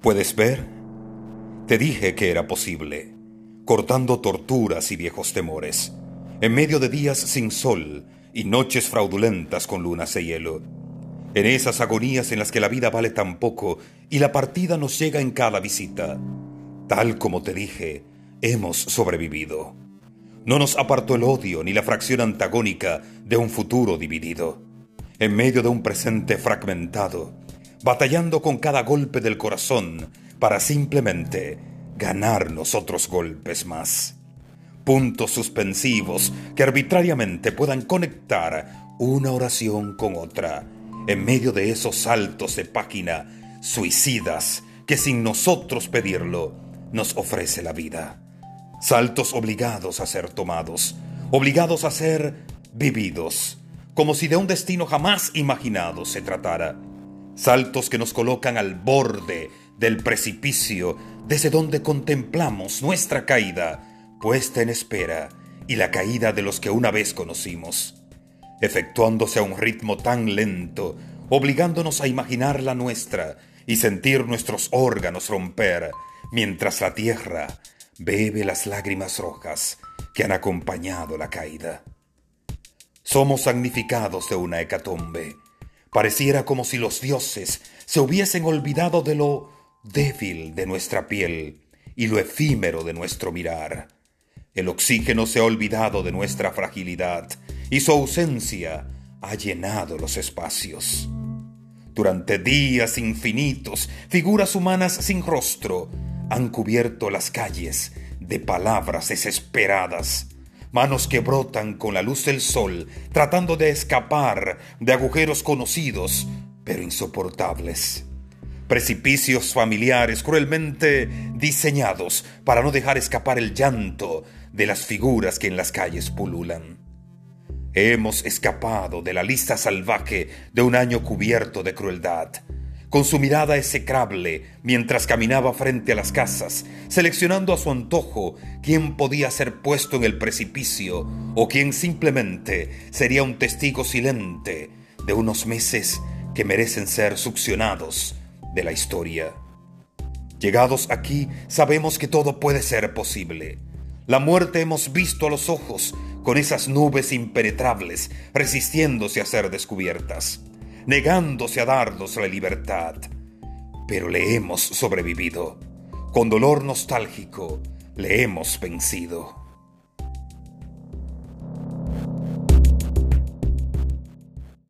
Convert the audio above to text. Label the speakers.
Speaker 1: ¿Puedes ver? Te dije que era posible, cortando torturas y viejos temores, en medio de días sin sol y noches fraudulentas con lunas de hielo. En esas agonías en las que la vida vale tan poco y la partida nos llega en cada visita. Tal como te dije, hemos sobrevivido. No nos apartó el odio ni la fracción antagónica de un futuro dividido. En medio de un presente fragmentado, batallando con cada golpe del corazón para simplemente ganarnos otros golpes más. Puntos suspensivos que arbitrariamente puedan conectar una oración con otra, en medio de esos saltos de página suicidas que sin nosotros pedirlo nos ofrece la vida. Saltos obligados a ser tomados, obligados a ser vividos, como si de un destino jamás imaginado se tratara saltos que nos colocan al borde del precipicio desde donde contemplamos nuestra caída puesta en espera y la caída de los que una vez conocimos, efectuándose a un ritmo tan lento, obligándonos a imaginar la nuestra y sentir nuestros órganos romper, mientras la tierra bebe las lágrimas rojas que han acompañado la caída. Somos significados de una hecatombe, Pareciera como si los dioses se hubiesen olvidado de lo débil de nuestra piel y lo efímero de nuestro mirar. El oxígeno se ha olvidado de nuestra fragilidad y su ausencia ha llenado los espacios. Durante días infinitos, figuras humanas sin rostro han cubierto las calles de palabras desesperadas manos que brotan con la luz del sol, tratando de escapar de agujeros conocidos, pero insoportables. Precipicios familiares cruelmente diseñados para no dejar escapar el llanto de las figuras que en las calles pululan. Hemos escapado de la lista salvaje de un año cubierto de crueldad con su mirada execrable mientras caminaba frente a las casas, seleccionando a su antojo quién podía ser puesto en el precipicio o quién simplemente sería un testigo silente de unos meses que merecen ser succionados de la historia. Llegados aquí, sabemos que todo puede ser posible. La muerte hemos visto a los ojos con esas nubes impenetrables resistiéndose a ser descubiertas negándose a darnos la libertad. Pero le hemos sobrevivido. Con dolor nostálgico, le hemos vencido.